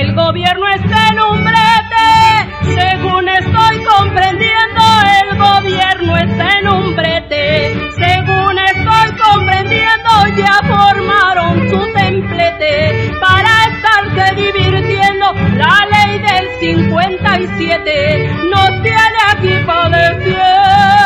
El gobierno está en un según estoy comprendiendo. El gobierno está en un según estoy comprendiendo. Ya formaron su templete para estarse divirtiendo. La ley del 57 no tiene aquí padeciendo.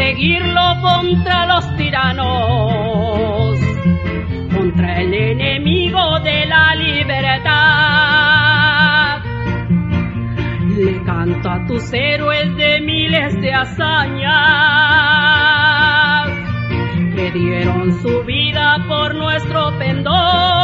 Seguirlo contra los tiranos, contra el enemigo de la libertad. Le canto a tus héroes de miles de hazañas que dieron su vida por nuestro pendón.